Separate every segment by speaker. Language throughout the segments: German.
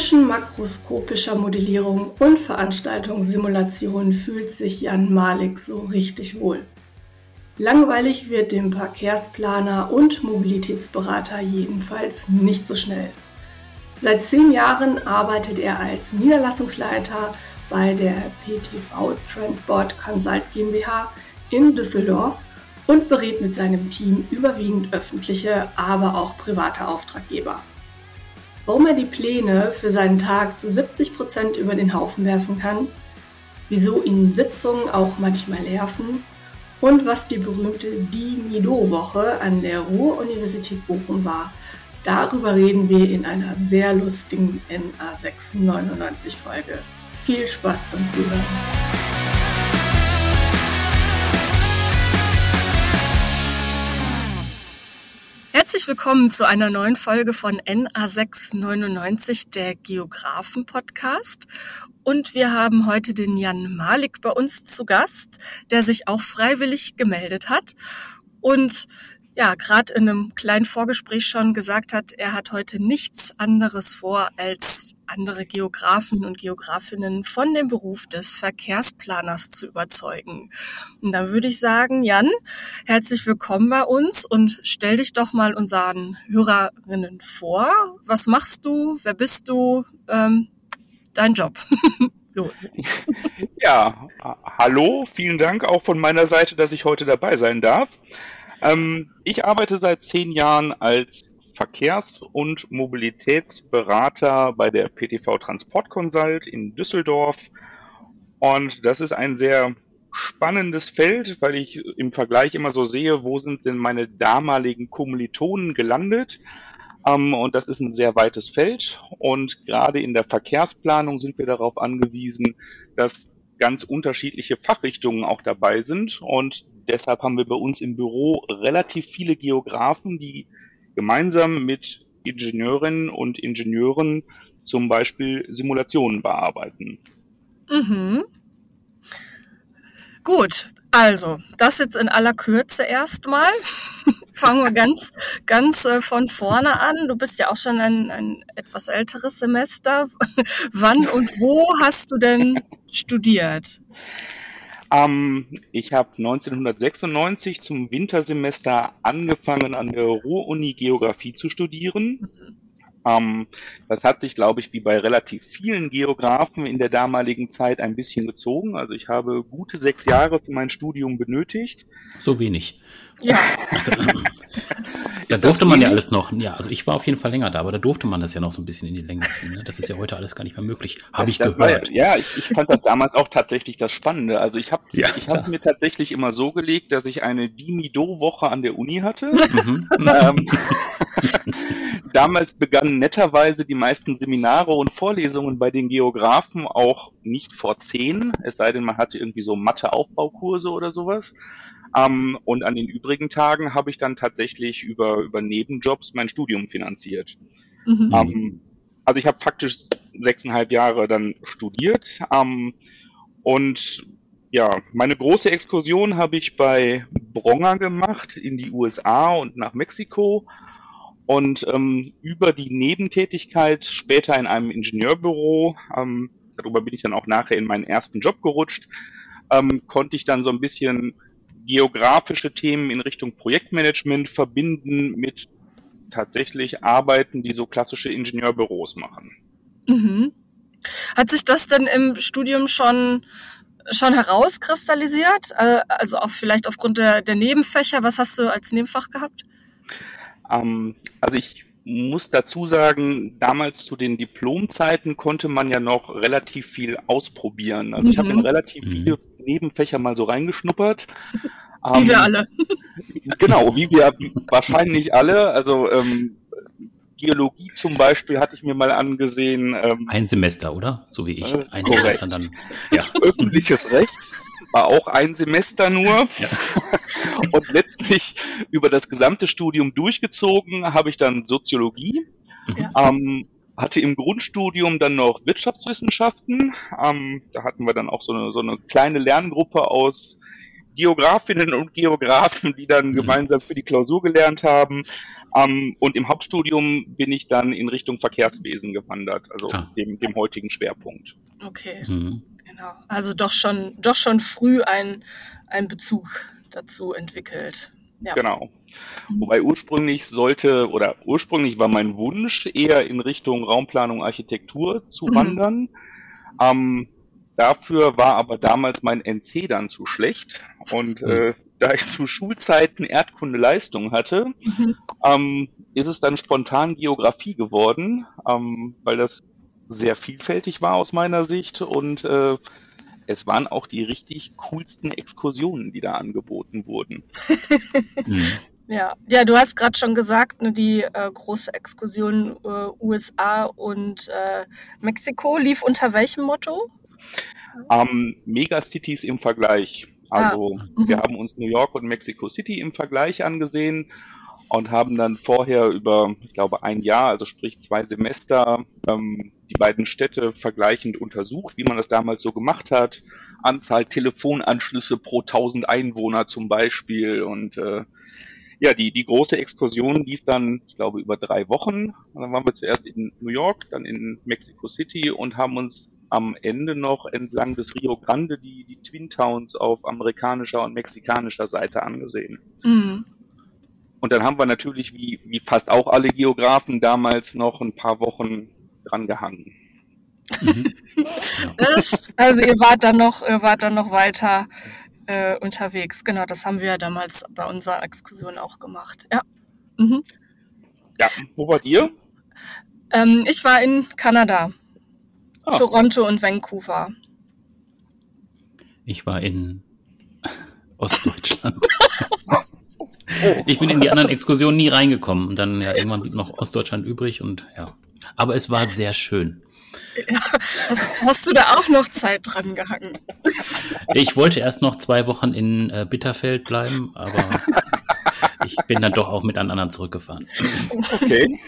Speaker 1: Zwischen makroskopischer Modellierung und Veranstaltungssimulation fühlt sich Jan Malik so richtig wohl. Langweilig wird dem Verkehrsplaner und Mobilitätsberater jedenfalls nicht so schnell. Seit zehn Jahren arbeitet er als Niederlassungsleiter bei der PTV Transport Consult GmbH in Düsseldorf und berät mit seinem Team überwiegend öffentliche, aber auch private Auftraggeber. Warum er die Pläne für seinen Tag zu 70 Prozent über den Haufen werfen kann, wieso ihn Sitzungen auch manchmal nerven und was die berühmte Die-Mido-Woche an der Ruhr-Universität Bochum war, darüber reden wir in einer sehr lustigen NA699-Folge. Viel Spaß beim Zuhören! Herzlich willkommen zu einer neuen Folge von NA699, der Geographen-Podcast. Und wir haben heute den Jan Malik bei uns zu Gast, der sich auch freiwillig gemeldet hat. Und ja, gerade in einem kleinen Vorgespräch schon gesagt hat, er hat heute nichts anderes vor, als andere Geografen und Geografinnen von dem Beruf des Verkehrsplaners zu überzeugen. Und dann würde ich sagen, Jan, herzlich willkommen bei uns und stell dich doch mal unseren Hörerinnen vor. Was machst du? Wer bist du? Ähm, dein Job. Los.
Speaker 2: Ja, hallo, vielen Dank auch von meiner Seite, dass ich heute dabei sein darf. Ähm, ich arbeite seit zehn Jahren als Verkehrs- und Mobilitätsberater bei der PTV Transport Consult in Düsseldorf. Und das ist ein sehr spannendes Feld, weil ich im Vergleich immer so sehe, wo sind denn meine damaligen Kommilitonen gelandet. Ähm, und das ist ein sehr weites Feld. Und gerade in der Verkehrsplanung sind wir darauf angewiesen, dass ganz unterschiedliche Fachrichtungen auch dabei sind. Und deshalb haben wir bei uns im Büro relativ viele Geografen, die gemeinsam mit Ingenieurinnen und Ingenieuren zum Beispiel Simulationen bearbeiten.
Speaker 1: Mhm. Gut, also das jetzt in aller Kürze erstmal. Fangen wir ganz, ganz äh, von vorne an. Du bist ja auch schon ein, ein etwas älteres Semester. Wann und wo hast du denn studiert?
Speaker 2: Ähm, ich habe 1996 zum Wintersemester angefangen, an der Ruhr-Uni Geografie zu studieren. Ähm, das hat sich, glaube ich, wie bei relativ vielen Geografen in der damaligen Zeit ein bisschen gezogen. Also ich habe gute sechs Jahre für mein Studium benötigt.
Speaker 3: So wenig. Ja. Also, da durfte man ja alles noch, ja, also ich war auf jeden Fall länger da, aber da durfte man das ja noch so ein bisschen in die Länge ziehen. Ne? Das ist ja heute alles gar nicht mehr möglich, habe ich gehört.
Speaker 2: War, ja, ich, ich, fand das damals auch tatsächlich das Spannende. Also ich habe ja, ich habe mir tatsächlich immer so gelegt, dass ich eine Dimido-Woche an der Uni hatte. Mhm. ähm, damals begannen netterweise die meisten Seminare und Vorlesungen bei den Geografen auch nicht vor zehn, es sei denn, man hatte irgendwie so Mathe-Aufbaukurse oder sowas. Ähm, und an den übrigen Tagen habe ich dann tatsächlich über, über Nebenjobs mein Studium finanziert. Mhm. Ähm, also ich habe faktisch sechseinhalb Jahre dann studiert. Ähm, und ja, meine große Exkursion habe ich bei Bronger gemacht in die USA und nach Mexiko und ähm, über die Nebentätigkeit später in einem Ingenieurbüro, ähm, darüber bin ich dann auch nachher in meinen ersten Job gerutscht, ähm, konnte ich dann so ein bisschen geografische Themen in Richtung Projektmanagement verbinden mit tatsächlich Arbeiten, die so klassische Ingenieurbüros machen.
Speaker 1: Mhm. Hat sich das denn im Studium schon schon herauskristallisiert? Äh, also auch vielleicht aufgrund der, der Nebenfächer. Was hast du als Nebenfach gehabt?
Speaker 2: Ähm, also ich muss dazu sagen, damals zu den Diplomzeiten konnte man ja noch relativ viel ausprobieren. Also mhm. ich habe in relativ mhm. viele Nebenfächer mal so reingeschnuppert.
Speaker 1: Wie ähm, wir alle.
Speaker 2: Genau, wie wir wahrscheinlich alle. Also ähm, Geologie zum Beispiel hatte ich mir mal angesehen.
Speaker 3: Ähm, ein Semester, oder? So wie ich. Äh, ein Semester dann.
Speaker 2: Ja. Öffentliches Recht war auch ein Semester nur. Ja. Und letztlich über das gesamte Studium durchgezogen habe ich dann Soziologie. Ja. Ähm, hatte im Grundstudium dann noch Wirtschaftswissenschaften. Ähm, da hatten wir dann auch so eine, so eine kleine Lerngruppe aus Geografinnen und Geografen, die dann mhm. gemeinsam für die Klausur gelernt haben. Ähm, und im Hauptstudium bin ich dann in Richtung Verkehrswesen gewandert, also ah. dem, dem heutigen Schwerpunkt.
Speaker 1: Okay, mhm. genau. Also doch schon, doch schon früh ein, ein Bezug dazu entwickelt.
Speaker 2: Ja. Genau. Wobei ursprünglich sollte, oder ursprünglich war mein Wunsch eher in Richtung Raumplanung, Architektur zu mhm. wandern. Ähm, dafür war aber damals mein NC dann zu schlecht. Und mhm. äh, da ich zu Schulzeiten Erdkunde Leistung hatte, mhm. ähm, ist es dann spontan Geografie geworden, ähm, weil das sehr vielfältig war aus meiner Sicht und äh, es waren auch die richtig coolsten Exkursionen, die da angeboten wurden.
Speaker 1: mhm. Ja, ja, du hast gerade schon gesagt, ne, die äh, große Exkursion äh, USA und äh, Mexiko lief unter welchem Motto?
Speaker 2: Ähm, Megacities im Vergleich. Also ah. wir haben uns New York und Mexico City im Vergleich angesehen und haben dann vorher über, ich glaube, ein Jahr, also sprich zwei Semester, ähm, die beiden Städte vergleichend untersucht, wie man das damals so gemacht hat. Anzahl Telefonanschlüsse pro 1000 Einwohner zum Beispiel und äh, ja, die, die große Exkursion lief dann, ich glaube, über drei Wochen. Dann waren wir zuerst in New York, dann in Mexico City und haben uns am Ende noch entlang des Rio Grande die, die Twin Towns auf amerikanischer und mexikanischer Seite angesehen. Mhm. Und dann haben wir natürlich, wie, wie fast auch alle Geografen damals, noch ein paar Wochen dran gehangen.
Speaker 1: Mhm. also ihr wart dann noch, ihr wart dann noch weiter äh, unterwegs. Genau, das haben wir damals bei unserer Exkursion auch gemacht. Ja. Mhm.
Speaker 2: Ja, wo wart ihr?
Speaker 1: Ähm, ich war in Kanada. Oh. Toronto und Vancouver.
Speaker 3: Ich war in Ostdeutschland. ich bin in die anderen Exkursionen nie reingekommen und dann ja irgendwann blieb noch Ostdeutschland übrig und ja. Aber es war sehr schön.
Speaker 1: Ja, hast, hast, du da auch noch Zeit dran gehangen?
Speaker 3: Ich wollte erst noch zwei Wochen in äh, Bitterfeld bleiben, aber ich bin dann doch auch mit einem anderen zurückgefahren.
Speaker 1: Okay.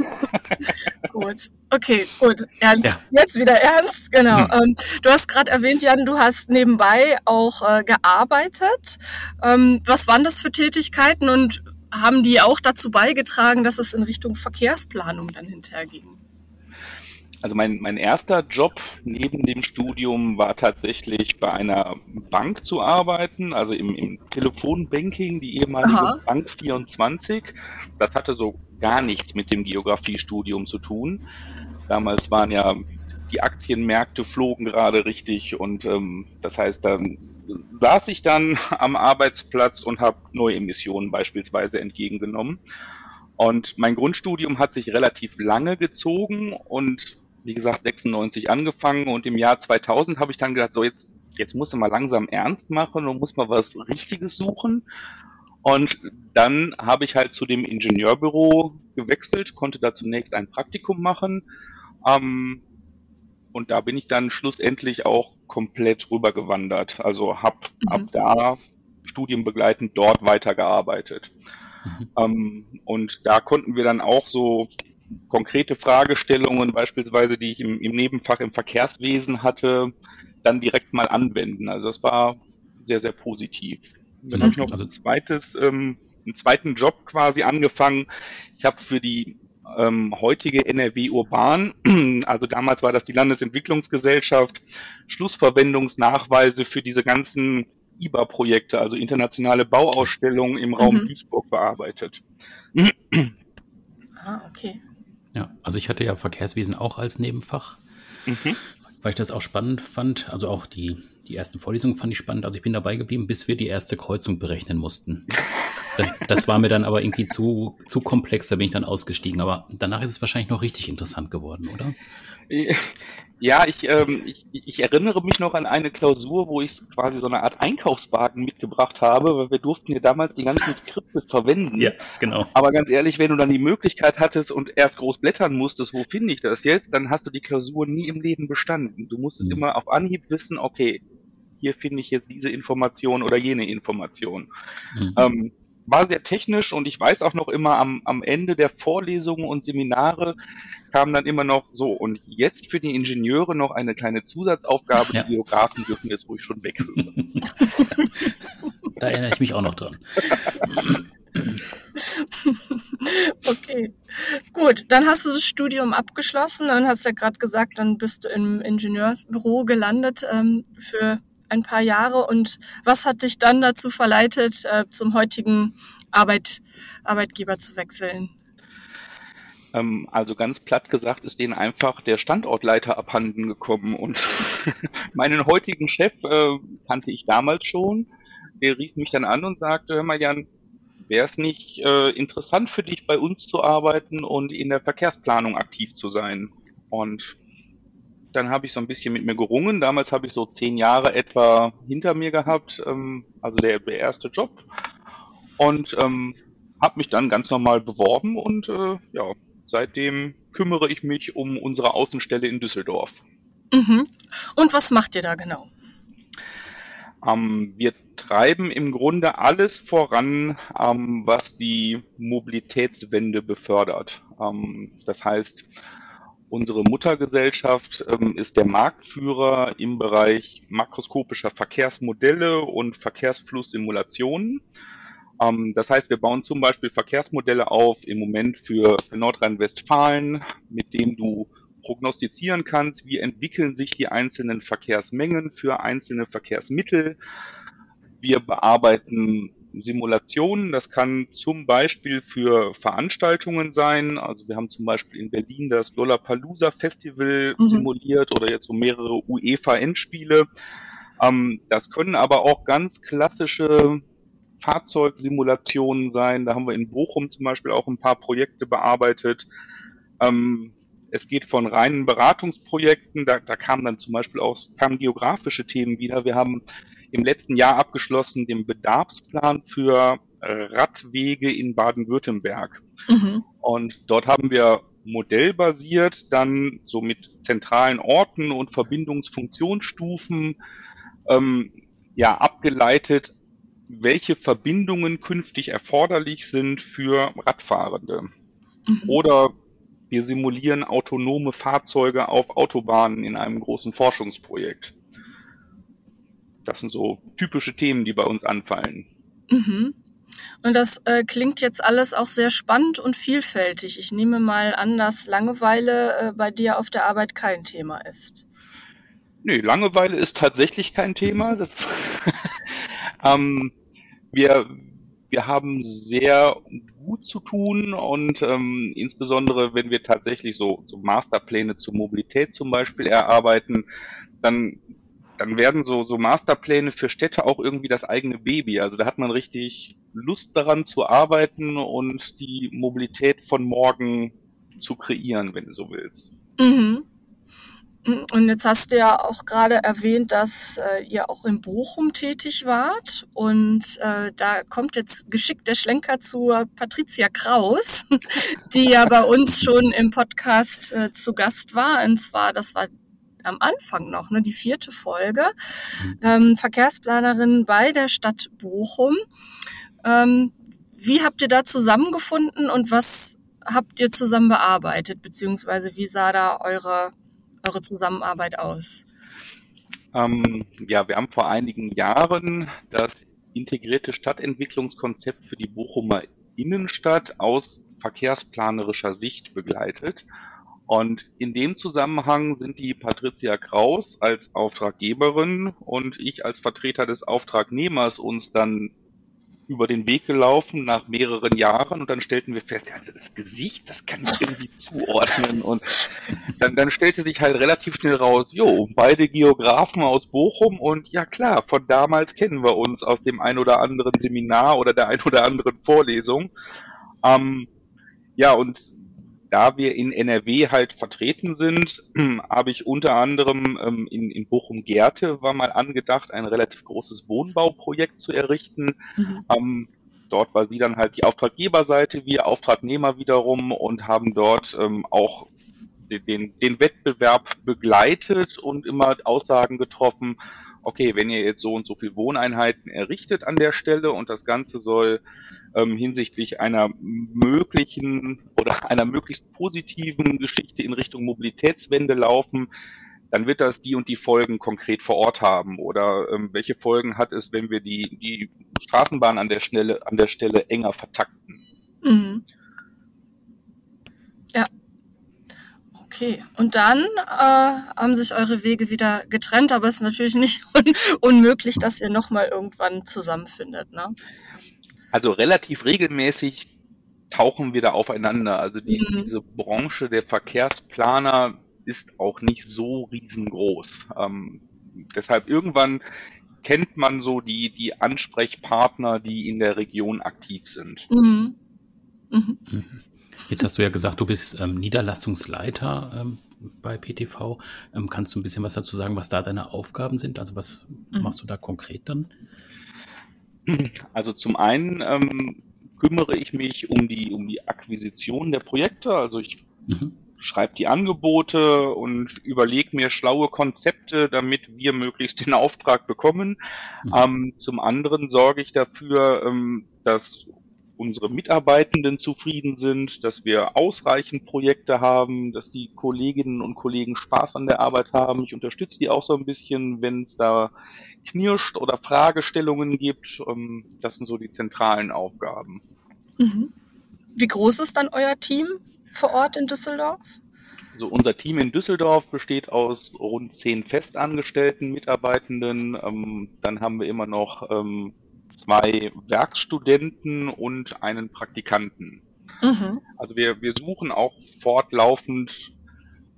Speaker 1: gut. Okay, gut. Ernst. Ja. Jetzt wieder ernst. Genau. Hm. Ähm, du hast gerade erwähnt, Jan, du hast nebenbei auch äh, gearbeitet. Ähm, was waren das für Tätigkeiten und haben die auch dazu beigetragen, dass es in Richtung Verkehrsplanung dann hinterher ging?
Speaker 2: Also mein, mein erster Job neben dem Studium war tatsächlich bei einer Bank zu arbeiten, also im, im Telefonbanking, die ehemalige Aha. Bank 24. Das hatte so gar nichts mit dem Geografiestudium zu tun. Damals waren ja die Aktienmärkte flogen gerade richtig und ähm, das heißt, dann saß ich dann am Arbeitsplatz und habe neue Emissionen beispielsweise entgegengenommen. Und mein Grundstudium hat sich relativ lange gezogen und wie gesagt, 96 angefangen und im Jahr 2000 habe ich dann gedacht, so jetzt, jetzt muss du mal langsam ernst machen und muss mal was Richtiges suchen. Und dann habe ich halt zu dem Ingenieurbüro gewechselt, konnte da zunächst ein Praktikum machen. Ähm, und da bin ich dann schlussendlich auch komplett rübergewandert. Also habe mhm. ab da studienbegleitend dort weitergearbeitet. Mhm. Ähm, und da konnten wir dann auch so konkrete Fragestellungen, beispielsweise, die ich im, im Nebenfach im Verkehrswesen hatte, dann direkt mal anwenden. Also das war sehr, sehr positiv. Dann mhm. habe ich noch also, ein zweites, ähm, einen zweiten Job quasi angefangen. Ich habe für die ähm, heutige NRW Urban, also damals war das die Landesentwicklungsgesellschaft, Schlussverwendungsnachweise für diese ganzen IBA-Projekte, also internationale Bauausstellungen im Raum mhm. Duisburg bearbeitet.
Speaker 3: ah, okay. Ja, also ich hatte ja Verkehrswesen auch als Nebenfach, mhm. weil ich das auch spannend fand. Also auch die, die ersten Vorlesungen fand ich spannend. Also ich bin dabei geblieben, bis wir die erste Kreuzung berechnen mussten. Das, das war mir dann aber irgendwie zu, zu komplex, da bin ich dann ausgestiegen. Aber danach ist es wahrscheinlich noch richtig interessant geworden, oder?
Speaker 2: Ja, ich, ähm, ich, ich erinnere mich noch an eine Klausur, wo ich quasi so eine Art Einkaufswagen mitgebracht habe, weil wir durften ja damals die ganzen Skripte verwenden. Ja, genau. Aber ganz ehrlich, wenn du dann die Möglichkeit hattest und erst groß blättern musstest, wo finde ich das jetzt, dann hast du die Klausur nie im Leben bestanden. Du musstest mhm. immer auf Anhieb wissen, okay, hier finde ich jetzt diese Information oder jene Information. Mhm. Ähm, war sehr technisch und ich weiß auch noch immer am, am Ende der Vorlesungen und Seminare kam dann immer noch so und jetzt für die Ingenieure noch eine kleine Zusatzaufgabe, ja. die Geografen dürfen jetzt ruhig schon weg.
Speaker 3: da erinnere ich mich auch noch dran.
Speaker 1: okay, gut. Dann hast du das Studium abgeschlossen und hast ja gerade gesagt, dann bist du im Ingenieursbüro gelandet ähm, für ein paar Jahre. Und was hat dich dann dazu verleitet, äh, zum heutigen Arbeit, Arbeitgeber zu wechseln?
Speaker 2: Ähm, also ganz platt gesagt ist denen einfach der Standortleiter abhanden gekommen und meinen heutigen Chef äh, kannte ich damals schon. Der rief mich dann an und sagte, hör mal Jan, wäre es nicht äh, interessant für dich, bei uns zu arbeiten und in der Verkehrsplanung aktiv zu sein? Und dann habe ich so ein bisschen mit mir gerungen. Damals habe ich so zehn Jahre etwa hinter mir gehabt, ähm, also der, der erste Job. Und ähm, habe mich dann ganz normal beworben und äh, ja, seitdem kümmere ich mich um unsere Außenstelle in Düsseldorf.
Speaker 1: Mhm. Und was macht ihr da genau?
Speaker 2: Ähm, wir treiben im Grunde alles voran, ähm, was die Mobilitätswende befördert. Ähm, das heißt, unsere Muttergesellschaft ähm, ist der Marktführer im Bereich makroskopischer Verkehrsmodelle und Verkehrsflusssimulationen. Ähm, das heißt, wir bauen zum Beispiel Verkehrsmodelle auf im Moment für, für Nordrhein-Westfalen, mit dem du prognostizieren kannst, wie entwickeln sich die einzelnen Verkehrsmengen für einzelne Verkehrsmittel. Wir bearbeiten Simulationen. Das kann zum Beispiel für Veranstaltungen sein. Also wir haben zum Beispiel in Berlin das Lollapalooza Festival mhm. simuliert oder jetzt so mehrere UEFA Endspiele. Ähm, das können aber auch ganz klassische Fahrzeugsimulationen sein. Da haben wir in Bochum zum Beispiel auch ein paar Projekte bearbeitet. Ähm, es geht von reinen Beratungsprojekten, da, da kamen dann zum Beispiel auch kamen geografische Themen wieder. Wir haben im letzten Jahr abgeschlossen den Bedarfsplan für Radwege in Baden-Württemberg. Mhm. Und dort haben wir modellbasiert dann so mit zentralen Orten und Verbindungsfunktionsstufen ähm, ja abgeleitet, welche Verbindungen künftig erforderlich sind für Radfahrende. Mhm. Oder wir simulieren autonome Fahrzeuge auf Autobahnen in einem großen Forschungsprojekt. Das sind so typische Themen, die bei uns anfallen.
Speaker 1: Mhm. Und das äh, klingt jetzt alles auch sehr spannend und vielfältig. Ich nehme mal an, dass Langeweile äh, bei dir auf der Arbeit kein Thema ist.
Speaker 2: Nee, Langeweile ist tatsächlich kein Thema. Das ähm, wir, wir haben sehr gut zu tun und ähm, insbesondere wenn wir tatsächlich so, so Masterpläne zur Mobilität zum Beispiel erarbeiten, dann dann werden so, so Masterpläne für Städte auch irgendwie das eigene Baby. Also da hat man richtig Lust daran zu arbeiten und die Mobilität von morgen zu kreieren, wenn du so willst. Mhm.
Speaker 1: Und jetzt hast du ja auch gerade erwähnt, dass äh, ihr auch in Bochum tätig wart. Und äh, da kommt jetzt geschickt der Schlenker zu Patricia Kraus, die ja bei uns schon im Podcast äh, zu Gast war. Und zwar, das war am Anfang noch, ne, die vierte Folge, mhm. ähm, Verkehrsplanerin bei der Stadt Bochum. Ähm, wie habt ihr da zusammengefunden und was habt ihr zusammen bearbeitet, beziehungsweise wie sah da eure eure Zusammenarbeit aus?
Speaker 2: Ähm, ja, wir haben vor einigen Jahren das integrierte Stadtentwicklungskonzept für die Bochumer Innenstadt aus verkehrsplanerischer Sicht begleitet. Und in dem Zusammenhang sind die Patricia Kraus als Auftraggeberin und ich als Vertreter des Auftragnehmers uns dann über den Weg gelaufen nach mehreren Jahren. Und dann stellten wir fest, also das Gesicht, das kann ich irgendwie zuordnen. Und dann, dann stellte sich halt relativ schnell raus, jo, beide Geografen aus Bochum. Und ja klar, von damals kennen wir uns aus dem ein oder anderen Seminar oder der ein oder anderen Vorlesung. Ähm, ja, und da wir in NRW halt vertreten sind, habe ich unter anderem ähm, in, in Bochum-Gerte war mal angedacht, ein relativ großes Wohnbauprojekt zu errichten. Mhm. Ähm, dort war sie dann halt die Auftraggeberseite, wir Auftragnehmer wiederum und haben dort ähm, auch den, den Wettbewerb begleitet und immer Aussagen getroffen, okay, wenn ihr jetzt so und so viel Wohneinheiten errichtet an der Stelle und das Ganze soll ähm, hinsichtlich einer möglichen oder einer möglichst positiven Geschichte in Richtung Mobilitätswende laufen, dann wird das die und die Folgen konkret vor Ort haben. Oder ähm, welche Folgen hat es, wenn wir die, die Straßenbahn an der Stelle, an der Stelle enger vertakten? Mhm.
Speaker 1: Okay, und dann äh, haben sich eure Wege wieder getrennt, aber es ist natürlich nicht un unmöglich, dass ihr nochmal irgendwann zusammenfindet, ne?
Speaker 2: Also relativ regelmäßig tauchen wir da aufeinander. Also die, mhm. diese Branche der Verkehrsplaner ist auch nicht so riesengroß. Ähm, deshalb irgendwann kennt man so die, die Ansprechpartner, die in der Region aktiv sind.
Speaker 3: Mhm. Mhm. Jetzt hast du ja gesagt, du bist ähm, Niederlassungsleiter ähm, bei PTV. Ähm, kannst du ein bisschen was dazu sagen, was da deine Aufgaben sind? Also was mhm. machst du da konkret dann?
Speaker 2: Also zum einen ähm, kümmere ich mich um die, um die Akquisition der Projekte. Also ich mhm. schreibe die Angebote und überlege mir schlaue Konzepte, damit wir möglichst den Auftrag bekommen. Mhm. Ähm, zum anderen sorge ich dafür, ähm, dass unsere Mitarbeitenden zufrieden sind, dass wir ausreichend Projekte haben, dass die Kolleginnen und Kollegen Spaß an der Arbeit haben. Ich unterstütze die auch so ein bisschen, wenn es da knirscht oder Fragestellungen gibt. Ähm, das sind so die zentralen Aufgaben.
Speaker 1: Mhm. Wie groß ist dann euer Team vor Ort in Düsseldorf?
Speaker 2: Also unser Team in Düsseldorf besteht aus rund zehn festangestellten Mitarbeitenden. Ähm, dann haben wir immer noch ähm, zwei Werkstudenten und einen Praktikanten. Mhm. Also wir, wir suchen auch fortlaufend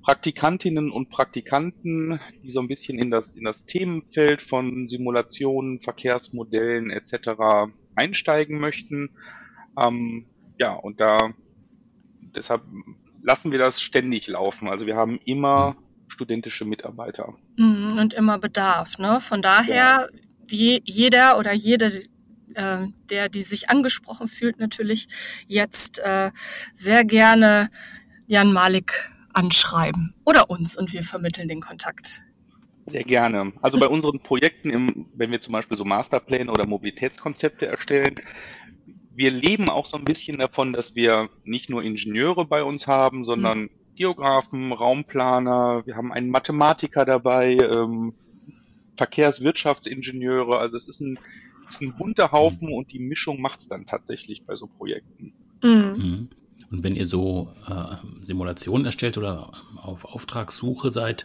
Speaker 2: Praktikantinnen und Praktikanten, die so ein bisschen in das, in das Themenfeld von Simulationen, Verkehrsmodellen etc. einsteigen möchten. Ähm, ja, und da deshalb lassen wir das ständig laufen. Also wir haben immer studentische Mitarbeiter.
Speaker 1: Mhm, und immer Bedarf. Ne? Von daher, ja. Je, jeder oder jede, äh, der, die sich angesprochen fühlt, natürlich jetzt äh, sehr gerne Jan Malik anschreiben oder uns und wir vermitteln den Kontakt.
Speaker 2: Sehr gerne. Also bei unseren Projekten, im, wenn wir zum Beispiel so Masterpläne oder Mobilitätskonzepte erstellen, wir leben auch so ein bisschen davon, dass wir nicht nur Ingenieure bei uns haben, sondern mhm. Geografen, Raumplaner, wir haben einen Mathematiker dabei, ähm, Verkehrswirtschaftsingenieure, also es ist ein ist ein bunter Haufen und die Mischung macht es dann tatsächlich bei so Projekten.
Speaker 3: Mhm. mhm. Und wenn ihr so äh, Simulationen erstellt oder auf Auftragssuche seid,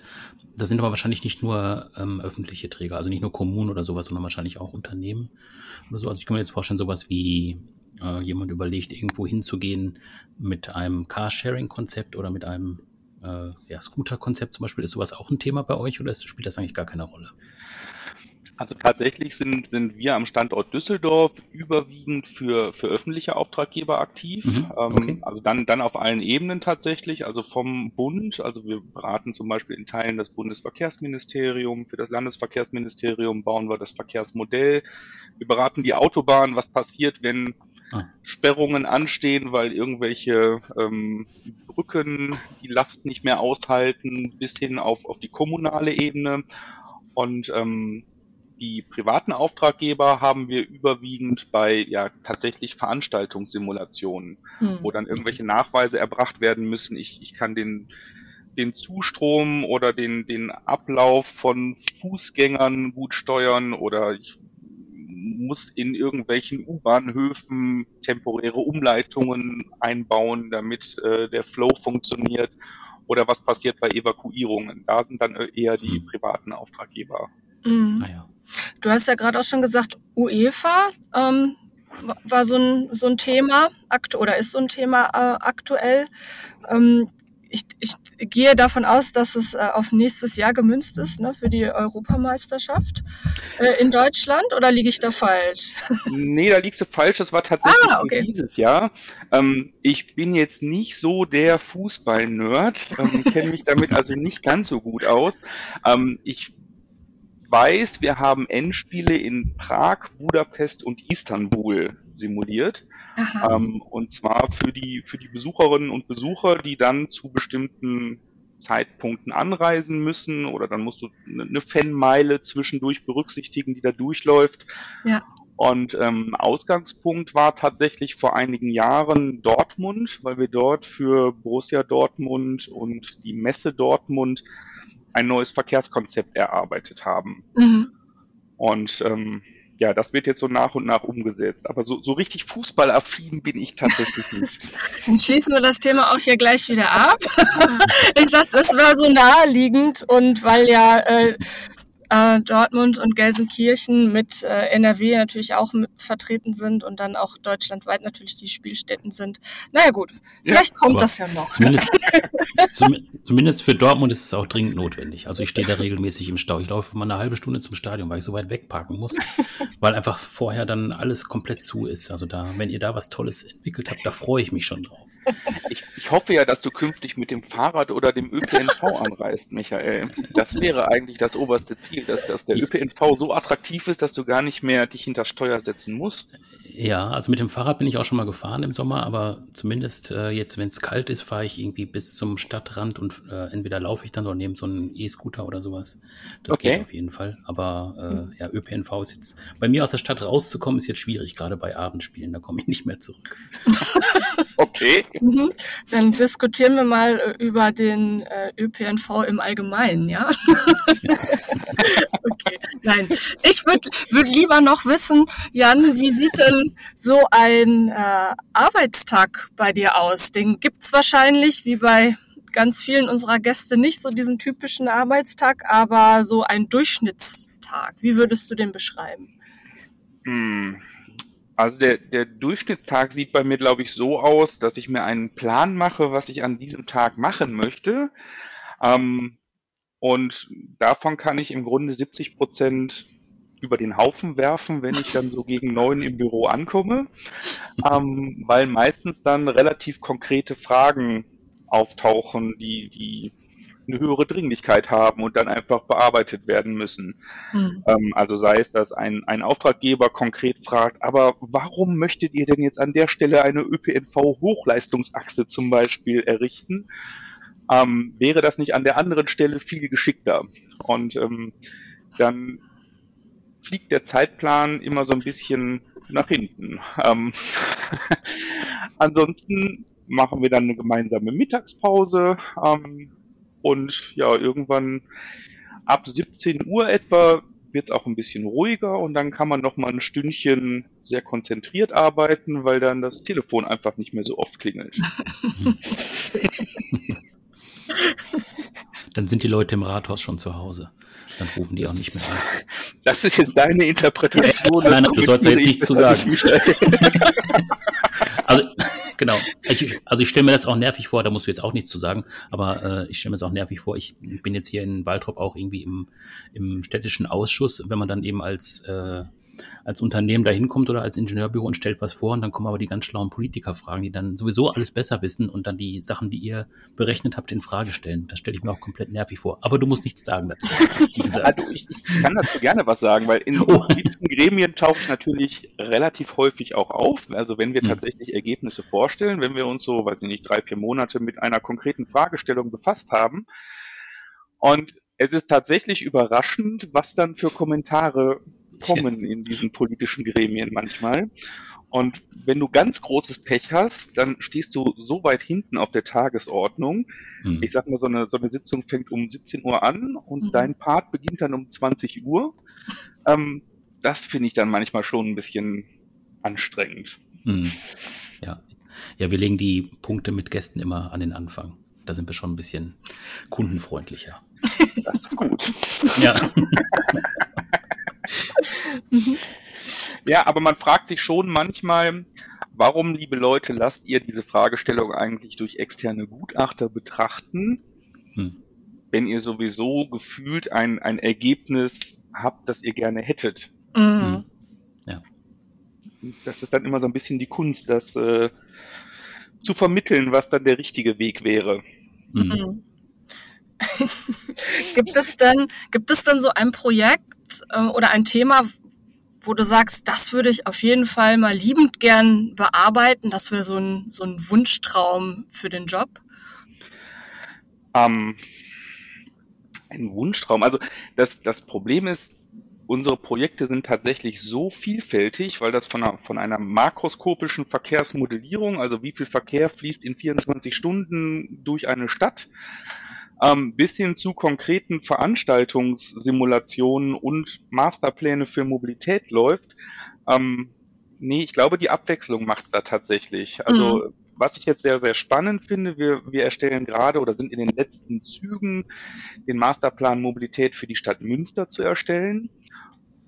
Speaker 3: das sind aber wahrscheinlich nicht nur ähm, öffentliche Träger, also nicht nur Kommunen oder sowas, sondern wahrscheinlich auch Unternehmen oder so. Also ich kann mir jetzt vorstellen, sowas wie äh, jemand überlegt, irgendwo hinzugehen mit einem Carsharing-Konzept oder mit einem äh, ja, Scooter-Konzept zum Beispiel. Ist sowas auch ein Thema bei euch oder spielt das eigentlich gar keine Rolle?
Speaker 2: Also tatsächlich sind, sind wir am Standort Düsseldorf überwiegend für, für öffentliche Auftraggeber aktiv. Mhm, ähm, okay. ähm, also dann, dann auf allen Ebenen tatsächlich, also vom Bund, also wir beraten zum Beispiel in Teilen das Bundesverkehrsministerium, für das Landesverkehrsministerium bauen wir das Verkehrsmodell. Wir beraten die Autobahn, was passiert, wenn ah. Sperrungen anstehen, weil irgendwelche ähm, Brücken die Last nicht mehr aushalten, bis hin auf, auf die kommunale Ebene. Und ähm, die privaten Auftraggeber haben wir überwiegend bei ja tatsächlich Veranstaltungssimulationen, hm. wo dann irgendwelche Nachweise erbracht werden müssen. Ich, ich kann den den Zustrom oder den, den Ablauf von Fußgängern gut steuern oder ich muss in irgendwelchen U-Bahnhöfen temporäre Umleitungen einbauen, damit äh, der Flow funktioniert. Oder was passiert bei Evakuierungen? Da sind dann eher die hm. privaten Auftraggeber.
Speaker 1: Mhm. Ah, ja. Du hast ja gerade auch schon gesagt, UEFA ähm, war so ein, so ein Thema akt oder ist so ein Thema äh, aktuell. Ähm, ich, ich gehe davon aus, dass es äh, auf nächstes Jahr gemünzt ist, ne, für die Europameisterschaft äh, in Deutschland, oder liege ich da falsch?
Speaker 2: Nee, da liegst du falsch. Das war tatsächlich ah, okay. dieses Jahr. Ähm, ich bin jetzt nicht so der Fußball-Nerd, ähm, kenne mich damit also nicht ganz so gut aus. Ähm, ich weiß, wir haben Endspiele in Prag, Budapest und Istanbul simuliert. Ähm, und zwar für die, für die Besucherinnen und Besucher, die dann zu bestimmten Zeitpunkten anreisen müssen oder dann musst du eine Fanmeile zwischendurch berücksichtigen, die da durchläuft. Ja. Und ähm, Ausgangspunkt war tatsächlich vor einigen Jahren Dortmund, weil wir dort für Borussia Dortmund und die Messe Dortmund ein neues Verkehrskonzept erarbeitet haben. Mhm. Und ähm, ja, das wird jetzt so nach und nach umgesetzt. Aber so, so richtig fußballaffin bin ich tatsächlich nicht.
Speaker 1: Dann schließen wir das Thema auch hier gleich wieder ab. ich dachte, das war so naheliegend und weil ja äh, äh, Dortmund und Gelsenkirchen mit äh, NRW natürlich auch mit vertreten sind und dann auch deutschlandweit natürlich die Spielstätten sind. Naja gut, vielleicht ja, kommt das ja noch.
Speaker 3: Zumindest, zum, zumindest für Dortmund ist es auch dringend notwendig. Also ich stehe da regelmäßig im Stau. Ich laufe mal eine halbe Stunde zum Stadion, weil ich so weit wegparken muss, weil einfach vorher dann alles komplett zu ist. Also da, wenn ihr da was Tolles entwickelt habt, da freue ich mich schon drauf.
Speaker 2: Ich, ich, hoffe ja, dass du künftig mit dem Fahrrad oder dem ÖPNV anreist, Michael. Das wäre eigentlich das oberste Ziel, dass, dass der ÖPNV so attraktiv ist, dass du gar nicht mehr dich hinter Steuer setzen musst.
Speaker 3: Ja, also mit dem Fahrrad bin ich auch schon mal gefahren im Sommer, aber zumindest äh, jetzt, wenn es kalt ist, fahre ich irgendwie bis zum Stadtrand und äh, entweder laufe ich dann oder nehme so einen E-Scooter oder sowas. Das okay. geht auf jeden Fall. Aber äh, ja, ÖPNV ist jetzt, bei mir aus der Stadt rauszukommen, ist jetzt schwierig, gerade bei Abendspielen, da komme ich nicht mehr zurück.
Speaker 2: okay.
Speaker 1: Mhm. Dann diskutieren wir mal äh, über den äh, ÖPNV im Allgemeinen, ja? okay, nein. Ich würde würd lieber noch wissen, Jan, wie sieht denn so ein äh, Arbeitstag bei dir aus? Den gibt's wahrscheinlich, wie bei ganz vielen unserer Gäste, nicht so diesen typischen Arbeitstag, aber so ein Durchschnittstag. Wie würdest du den beschreiben?
Speaker 2: Hm. Also der, der Durchschnittstag sieht bei mir, glaube ich, so aus, dass ich mir einen Plan mache, was ich an diesem Tag machen möchte. Ähm, und davon kann ich im Grunde 70 Prozent über den Haufen werfen, wenn ich dann so gegen neun im Büro ankomme, ähm, weil meistens dann relativ konkrete Fragen auftauchen, die, die eine höhere Dringlichkeit haben und dann einfach bearbeitet werden müssen. Mhm. Ähm, also sei es, dass ein, ein Auftraggeber konkret fragt, aber warum möchtet ihr denn jetzt an der Stelle eine ÖPNV-Hochleistungsachse zum Beispiel errichten? Ähm, wäre das nicht an der anderen Stelle viel geschickter? Und ähm, dann fliegt der Zeitplan immer so ein bisschen nach hinten. Ähm, ansonsten machen wir dann eine gemeinsame Mittagspause. Ähm, und ja, irgendwann ab 17 Uhr etwa wird es auch ein bisschen ruhiger und dann kann man noch mal ein Stündchen sehr konzentriert arbeiten, weil dann das Telefon einfach nicht mehr so oft klingelt.
Speaker 3: dann sind die Leute im Rathaus schon zu Hause. Dann rufen die auch nicht mehr an.
Speaker 2: Das ist jetzt deine Interpretation.
Speaker 3: Nein, du sollst ja jetzt nichts zu sagen. also, genau. Ich, also ich stelle mir das auch nervig vor, da musst du jetzt auch nichts zu sagen, aber äh, ich stelle mir das auch nervig vor. Ich bin jetzt hier in Waldrop auch irgendwie im, im städtischen Ausschuss, wenn man dann eben als äh, als Unternehmen da hinkommt oder als Ingenieurbüro und stellt was vor und dann kommen aber die ganz schlauen Politiker fragen, die dann sowieso alles besser wissen und dann die Sachen, die ihr berechnet habt, in Frage stellen. Das stelle ich mir auch komplett nervig vor. Aber du musst nichts sagen dazu.
Speaker 2: Also ich, ich, kann dazu gerne was sagen, weil in oh. politischen Gremien taucht natürlich relativ häufig auch auf. Also wenn wir hm. tatsächlich Ergebnisse vorstellen, wenn wir uns so, weiß ich nicht, drei, vier Monate mit einer konkreten Fragestellung befasst haben und es ist tatsächlich überraschend, was dann für Kommentare kommen in diesen politischen Gremien manchmal. Und wenn du ganz großes Pech hast, dann stehst du so weit hinten auf der Tagesordnung. Mhm. Ich sag mal, so eine, so eine Sitzung fängt um 17 Uhr an und mhm. dein Part beginnt dann um 20 Uhr. Ähm, das finde ich dann manchmal schon ein bisschen anstrengend.
Speaker 3: Mhm. Ja. ja, wir legen die Punkte mit Gästen immer an den Anfang. Da sind wir schon ein bisschen kundenfreundlicher.
Speaker 2: Das ist gut.
Speaker 3: Ja.
Speaker 2: Ja, aber man fragt sich schon manchmal, warum, liebe Leute, lasst ihr diese Fragestellung eigentlich durch externe Gutachter betrachten, hm. wenn ihr sowieso gefühlt ein, ein Ergebnis habt, das ihr gerne hättet? Mhm. Hm. Ja. Das ist dann immer so ein bisschen die Kunst, das äh, zu vermitteln, was dann der richtige Weg wäre. Mhm.
Speaker 1: mhm. gibt es dann, gibt es dann so ein Projekt äh, oder ein Thema, wo du sagst, das würde ich auf jeden Fall mal liebend gern bearbeiten? Das wäre so ein, so ein Wunschtraum für den Job?
Speaker 2: Ähm, ein Wunschtraum. Also das, das Problem ist, unsere Projekte sind tatsächlich so vielfältig, weil das von einer, von einer makroskopischen Verkehrsmodellierung, also wie viel Verkehr fließt in 24 Stunden durch eine Stadt, ähm, bis hin zu konkreten Veranstaltungssimulationen und Masterpläne für Mobilität läuft. Ähm, nee, ich glaube, die Abwechslung macht es da tatsächlich. Also mhm. was ich jetzt sehr, sehr spannend finde, wir, wir erstellen gerade oder sind in den letzten Zügen, den Masterplan Mobilität für die Stadt Münster zu erstellen.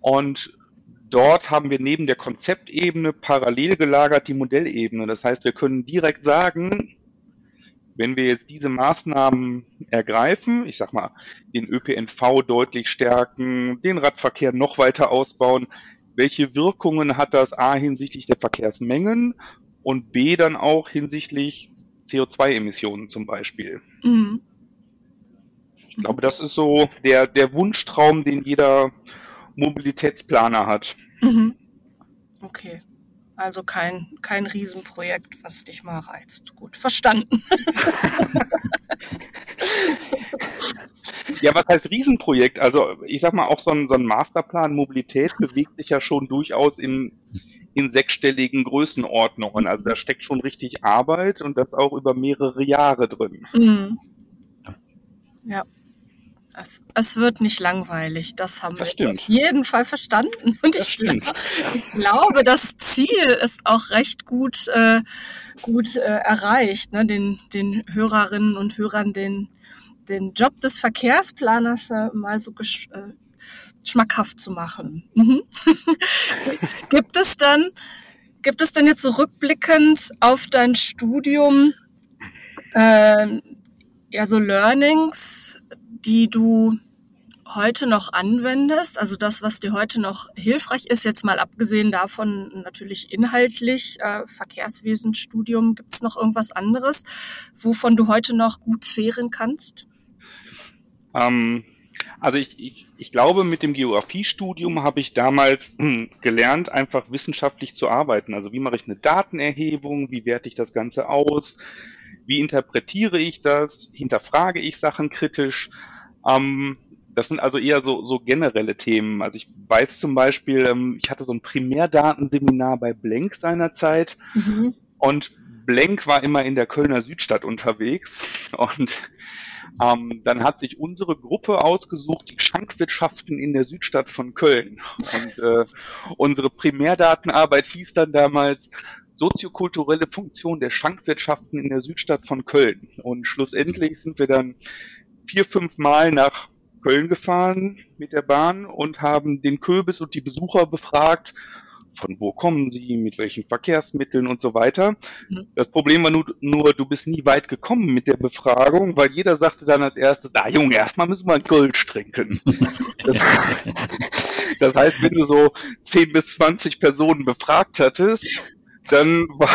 Speaker 2: Und dort haben wir neben der Konzeptebene parallel gelagert die Modellebene. Das heißt, wir können direkt sagen, wenn wir jetzt diese Maßnahmen ergreifen, ich sag mal, den ÖPNV deutlich stärken, den Radverkehr noch weiter ausbauen, welche Wirkungen hat das A hinsichtlich der Verkehrsmengen und B dann auch hinsichtlich CO2-Emissionen zum Beispiel. Mhm. Ich glaube, das ist so der, der Wunschtraum, den jeder Mobilitätsplaner hat. Mhm.
Speaker 1: Okay. Also kein, kein Riesenprojekt, was dich mal reizt. Gut, verstanden.
Speaker 2: ja, was heißt Riesenprojekt? Also ich sag mal, auch so ein, so ein Masterplan Mobilität bewegt sich ja schon durchaus in, in sechsstelligen Größenordnungen. Also da steckt schon richtig Arbeit und das auch über mehrere Jahre drin. Mhm.
Speaker 1: Ja. Es, es, wird nicht langweilig, das haben
Speaker 2: das
Speaker 1: wir
Speaker 2: stimmt.
Speaker 1: auf jeden Fall verstanden. Und ich, glaub, ich, glaube, das Ziel ist auch recht gut, äh, gut äh, erreicht, ne? den, den Hörerinnen und Hörern den, den Job des Verkehrsplaners äh, mal so gesch äh, schmackhaft zu machen. Mhm. gibt es dann, gibt es denn jetzt so rückblickend auf dein Studium äh, ja so Learnings, die du heute noch anwendest, also das, was dir heute noch hilfreich ist, jetzt mal abgesehen davon natürlich inhaltlich, äh, Verkehrswesenstudium, gibt es noch irgendwas anderes, wovon du heute noch gut zehren kannst?
Speaker 2: Ähm, also ich, ich, ich glaube, mit dem Geografiestudium habe ich damals gelernt, einfach wissenschaftlich zu arbeiten. Also wie mache ich eine Datenerhebung, wie werte ich das Ganze aus, wie interpretiere ich das, hinterfrage ich Sachen kritisch ähm, das sind also eher so, so generelle Themen. Also ich weiß zum Beispiel, ähm, ich hatte so ein Primärdatenseminar bei Blank seinerzeit mhm. und Blank war immer in der Kölner Südstadt unterwegs und ähm, dann hat sich unsere Gruppe ausgesucht, die Schankwirtschaften in der Südstadt von Köln. Und äh, unsere Primärdatenarbeit hieß dann damals soziokulturelle Funktion der Schankwirtschaften in der Südstadt von Köln. Und schlussendlich sind wir dann vier, fünf Mal nach Köln gefahren mit der Bahn und haben den Köbis und die Besucher befragt, von wo kommen sie, mit welchen Verkehrsmitteln und so weiter. Mhm. Das Problem war nur, nur, du bist nie weit gekommen mit der Befragung, weil jeder sagte dann als erstes, da Junge, erstmal müssen wir ein Gold trinken. das, das heißt, wenn du so 10 bis 20 Personen befragt hattest, dann war,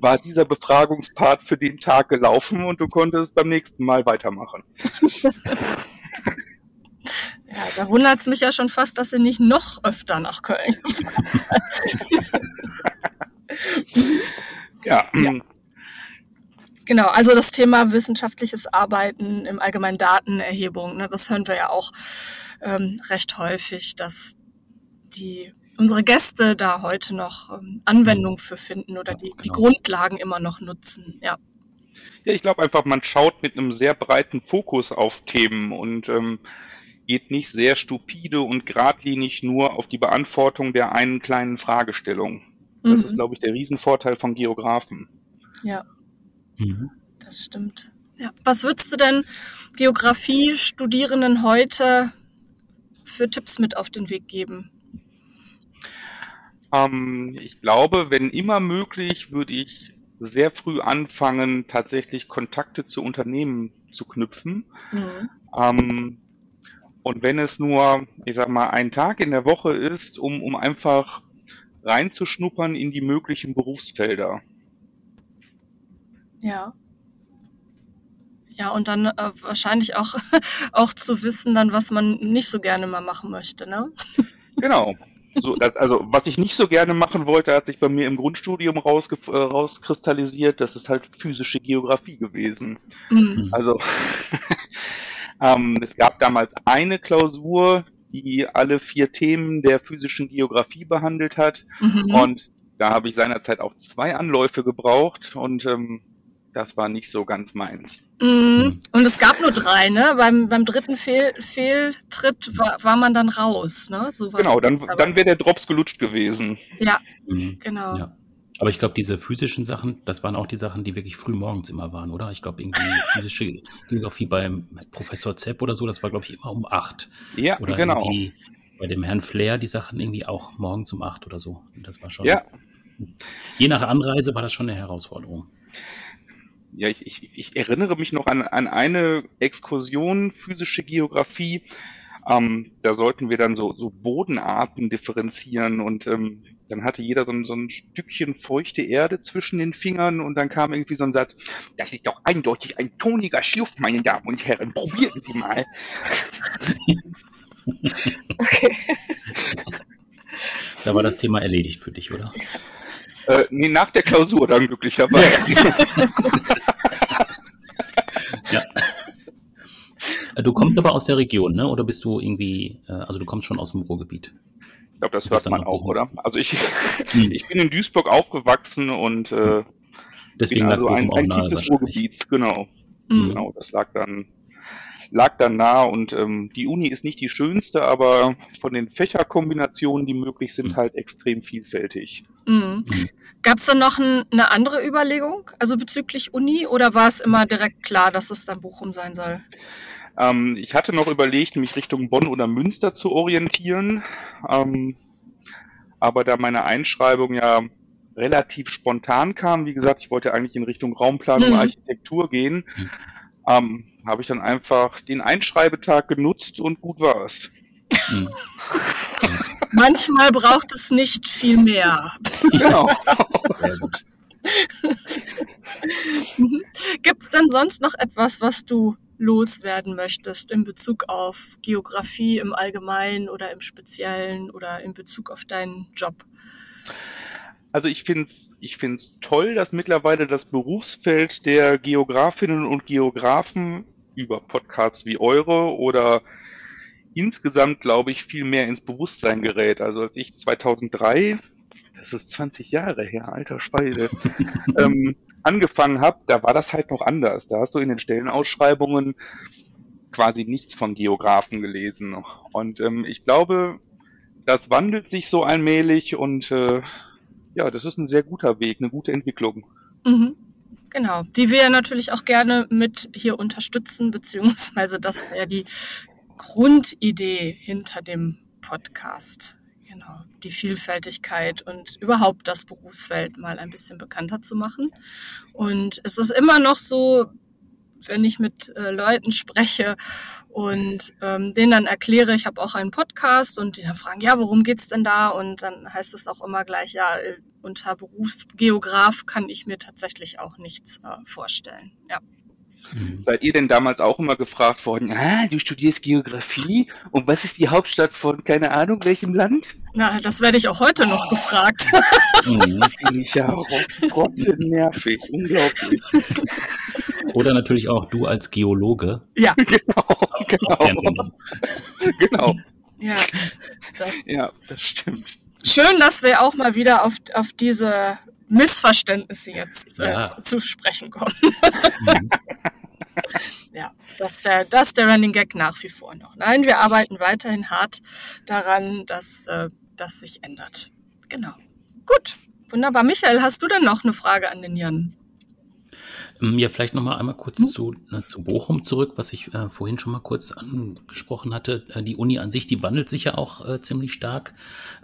Speaker 2: war dieser Befragungspart für den Tag gelaufen und du konntest beim nächsten Mal weitermachen.
Speaker 1: Ja, da wundert es mich ja schon fast, dass sie nicht noch öfter nach Köln ja. ja. Genau, also das Thema wissenschaftliches Arbeiten im Allgemeinen Datenerhebung, ne, das hören wir ja auch ähm, recht häufig, dass die unsere Gäste da heute noch ähm, Anwendung für finden oder die, genau. die Grundlagen immer noch nutzen. Ja.
Speaker 2: Ja, ich glaube einfach, man schaut mit einem sehr breiten Fokus auf Themen und ähm, geht nicht sehr stupide und geradlinig nur auf die Beantwortung der einen kleinen Fragestellung. Das mhm. ist, glaube ich, der Riesenvorteil von Geografen.
Speaker 1: Ja, mhm. das stimmt. Ja. Was würdest du denn Geografie-Studierenden heute für Tipps mit auf den Weg geben?
Speaker 2: Ähm, ich glaube, wenn immer möglich, würde ich sehr früh anfangen, tatsächlich Kontakte zu Unternehmen zu knüpfen. Mhm. Ähm, und wenn es nur, ich sag mal, ein Tag in der Woche ist, um, um einfach reinzuschnuppern in die möglichen Berufsfelder.
Speaker 1: Ja. Ja, und dann äh, wahrscheinlich auch, auch zu wissen, dann, was man nicht so gerne mal machen möchte, ne?
Speaker 2: Genau. So, das, also was ich nicht so gerne machen wollte, hat sich bei mir im Grundstudium rausge äh, rauskristallisiert. Das ist halt physische Geografie gewesen. Mhm. Also ähm, es gab damals eine Klausur, die alle vier Themen der physischen Geografie behandelt hat. Mhm. Und da habe ich seinerzeit auch zwei Anläufe gebraucht und ähm, das war nicht so ganz meins.
Speaker 1: Mhm. Und es gab nur drei, ne? Beim, beim dritten Fehl, Fehltritt war, war man dann raus, ne?
Speaker 2: So genau, dann, dann wäre der Drops gelutscht gewesen.
Speaker 1: Ja, mhm. genau. Ja.
Speaker 3: Aber ich glaube, diese physischen Sachen, das waren auch die Sachen, die wirklich früh morgens immer waren, oder? Ich glaube, irgendwie physische Geografie beim Professor Zepp oder so, das war, glaube ich, immer um acht.
Speaker 2: Ja,
Speaker 3: oder
Speaker 2: genau.
Speaker 3: Bei dem Herrn Flair die Sachen irgendwie auch morgens um acht oder so. Das war schon.
Speaker 2: Ja.
Speaker 3: Je nach Anreise war das schon eine Herausforderung.
Speaker 2: Ja, ich, ich, ich erinnere mich noch an, an eine Exkursion physische Geografie. Ähm, da sollten wir dann so, so Bodenarten differenzieren und ähm, dann hatte jeder so ein, so ein Stückchen feuchte Erde zwischen den Fingern und dann kam irgendwie so ein Satz, das ist doch eindeutig ein toniger Schluff, meine Damen und Herren, probieren Sie mal.
Speaker 3: Okay. Da war das Thema erledigt für dich, oder?
Speaker 2: Äh, nee, nach der Klausur dann glücklicherweise.
Speaker 3: ja. Äh, du kommst aber aus der Region, ne? Oder bist du irgendwie, äh, also du kommst schon aus dem Ruhrgebiet?
Speaker 2: Ich glaube, das hört man auch, oder? Also ich, hm. ich bin in Duisburg aufgewachsen und äh,
Speaker 3: Deswegen bin also
Speaker 2: ein, ein Kind des Ruhrgebiets, genau. Mhm. Genau, das lag dann lag dann nah und ähm, die Uni ist nicht die schönste, aber von den Fächerkombinationen, die möglich sind, mhm. halt extrem vielfältig.
Speaker 1: Mhm. Mhm. Gab es dann noch ein, eine andere Überlegung, also bezüglich Uni, oder war es immer direkt klar, dass es dann Bochum sein soll?
Speaker 2: Ähm, ich hatte noch überlegt, mich Richtung Bonn oder Münster zu orientieren. Ähm, aber da meine Einschreibung ja relativ spontan kam, wie gesagt, ich wollte eigentlich in Richtung Raumplanung, mhm. Architektur gehen, mhm. ähm, habe ich dann einfach den Einschreibetag genutzt und gut war es. Mhm.
Speaker 1: Manchmal braucht es nicht viel mehr. Genau. Mhm. Gibt es denn sonst noch etwas, was du loswerden möchtest in Bezug auf Geografie im Allgemeinen oder im Speziellen oder in Bezug auf deinen Job?
Speaker 2: Also ich finde es ich find's toll, dass mittlerweile das Berufsfeld der Geografinnen und Geografen über Podcasts wie eure oder insgesamt, glaube ich, viel mehr ins Bewusstsein gerät. Also als ich 2003 das ist 20 Jahre her, alter Schweide, ähm, angefangen habe, da war das halt noch anders. Da hast du in den Stellenausschreibungen quasi nichts von Geografen gelesen. Und ähm, ich glaube, das wandelt sich so allmählich und äh, ja, das ist ein sehr guter Weg, eine gute Entwicklung.
Speaker 1: Mhm. Genau, die wir natürlich auch gerne mit hier unterstützen, beziehungsweise das wäre die Grundidee hinter dem Podcast. Genau, die Vielfältigkeit und überhaupt das Berufsfeld mal ein bisschen bekannter zu machen. Und es ist immer noch so, wenn ich mit äh, Leuten spreche und ähm, denen dann erkläre, ich habe auch einen Podcast und die dann fragen, ja, worum geht's denn da? Und dann heißt es auch immer gleich, ja, äh, unter Berufsgeograf kann ich mir tatsächlich auch nichts äh, vorstellen. Ja.
Speaker 2: Mhm. Seid ihr denn damals auch immer gefragt worden, ah, du studierst Geografie und was ist die Hauptstadt von keine Ahnung welchem Land?
Speaker 1: Na, das werde ich auch heute noch oh. gefragt.
Speaker 2: Mhm, Finde ich ja rotte nervig, unglaublich.
Speaker 3: Oder natürlich auch du als Geologe.
Speaker 1: Ja.
Speaker 2: Genau, genau. genau.
Speaker 1: Ja
Speaker 2: das, ja, das stimmt.
Speaker 1: Schön, dass wir auch mal wieder auf, auf diese Missverständnisse jetzt äh, ja. zu sprechen kommen. Mhm. ja, das ist, der, das ist der Running Gag nach wie vor noch. Nein, wir arbeiten weiterhin hart daran, dass äh, das sich ändert. Genau. Gut, wunderbar. Michael, hast du denn noch eine Frage an den Jan?
Speaker 3: Ähm, ja, vielleicht noch mal einmal kurz hm? zu, ne, zu Bochum zurück, was ich äh, vorhin schon mal kurz angesprochen hatte. Äh, die Uni an sich, die wandelt sich ja auch äh, ziemlich stark.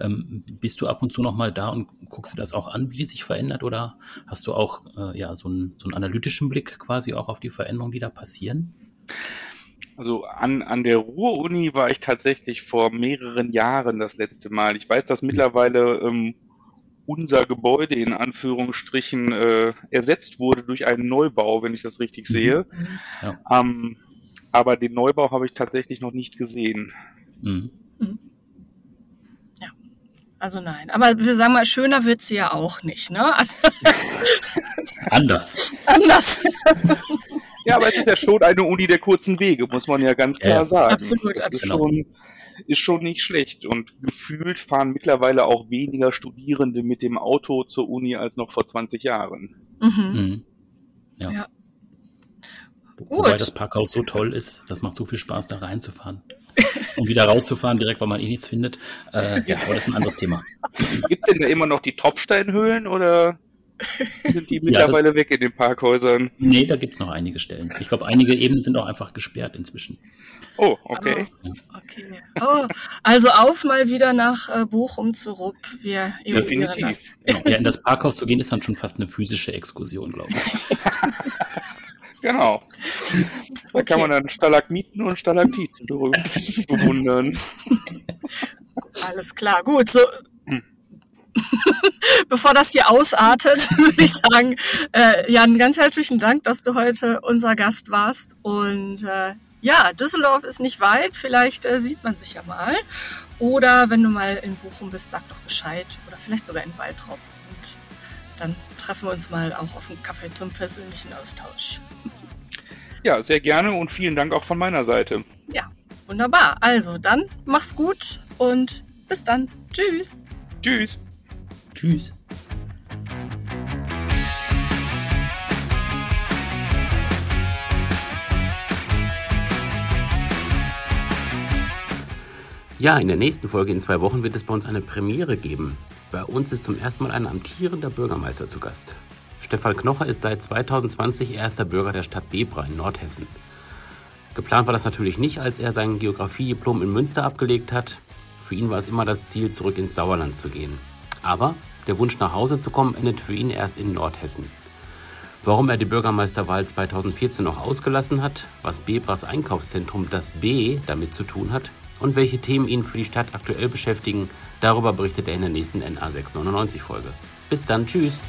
Speaker 3: Ähm, bist du ab und zu noch mal da und guckst dir das auch an, wie die sich verändert? Oder hast du auch äh, ja, so, ein, so einen analytischen Blick quasi auch auf die Veränderungen, die da passieren?
Speaker 2: Also an, an der Ruhr-Uni war ich tatsächlich vor mehreren Jahren das letzte Mal. Ich weiß, dass mittlerweile ähm, unser Gebäude in Anführungsstrichen äh, ersetzt wurde durch einen Neubau, wenn ich das richtig mhm. sehe. Ja. Ähm, aber den Neubau habe ich tatsächlich noch nicht gesehen.
Speaker 1: Mhm. mhm. Ja, also nein. Aber wir sagen mal, schöner wird sie ja auch nicht, ne? Also,
Speaker 3: Anders.
Speaker 1: Anders.
Speaker 2: ja, aber es ist ja schon eine Uni der kurzen Wege, muss man ja ganz klar ja, sagen.
Speaker 1: Absolut, absolut.
Speaker 2: Schon, ist schon nicht schlecht. Und gefühlt fahren mittlerweile auch weniger Studierende mit dem Auto zur Uni als noch vor 20 Jahren.
Speaker 1: Mhm. Mhm.
Speaker 4: Ja. ja. Wobei Gut. das Parkhaus so toll ist, das macht so viel Spaß, da reinzufahren. Und wieder rauszufahren, direkt, weil man eh nichts findet. Äh, ja, aber das ist ein anderes Thema.
Speaker 2: Gibt es denn da immer noch die Tropfsteinhöhlen oder sind die mittlerweile ja, das, weg in den Parkhäusern?
Speaker 4: Nee, da gibt es noch einige Stellen. Ich glaube, einige Ebenen sind auch einfach gesperrt inzwischen.
Speaker 2: Oh, okay.
Speaker 1: Oh, okay. Oh, also auf mal wieder nach äh, Bochum zu Rupp. Wir
Speaker 2: Definitiv.
Speaker 4: Genau. Ja, in das Parkhaus zu gehen, ist dann schon fast eine physische Exkursion, glaube ich.
Speaker 2: genau. Da okay. kann man dann Stalagmiten und Stalaktiten bewundern.
Speaker 1: Alles klar, gut. So, hm. Bevor das hier ausartet, würde ich sagen, äh, Jan, ganz herzlichen Dank, dass du heute unser Gast warst. Und äh, ja, Düsseldorf ist nicht weit, vielleicht äh, sieht man sich ja mal. Oder wenn du mal in Bochum bist, sag doch Bescheid. Oder vielleicht sogar in Waldrop. Und dann treffen wir uns mal auch auf einen Kaffee zum persönlichen Austausch.
Speaker 2: Ja, sehr gerne und vielen Dank auch von meiner Seite.
Speaker 1: Ja, wunderbar. Also dann mach's gut und bis dann. Tschüss.
Speaker 2: Tschüss.
Speaker 4: Tschüss. Ja, in der nächsten Folge in zwei Wochen wird es bei uns eine Premiere geben. Bei uns ist zum ersten Mal ein amtierender Bürgermeister zu Gast. Stefan Knocher ist seit 2020 erster Bürger der Stadt Bebra in Nordhessen. Geplant war das natürlich nicht, als er sein Geografiediplom in Münster abgelegt hat. Für ihn war es immer das Ziel, zurück ins Sauerland zu gehen. Aber der Wunsch nach Hause zu kommen endet für ihn erst in Nordhessen. Warum er die Bürgermeisterwahl 2014 noch ausgelassen hat, was Bebras Einkaufszentrum das B damit zu tun hat und welche Themen ihn für die Stadt aktuell beschäftigen. Darüber berichtet er in der nächsten NA699-Folge. Bis dann, tschüss!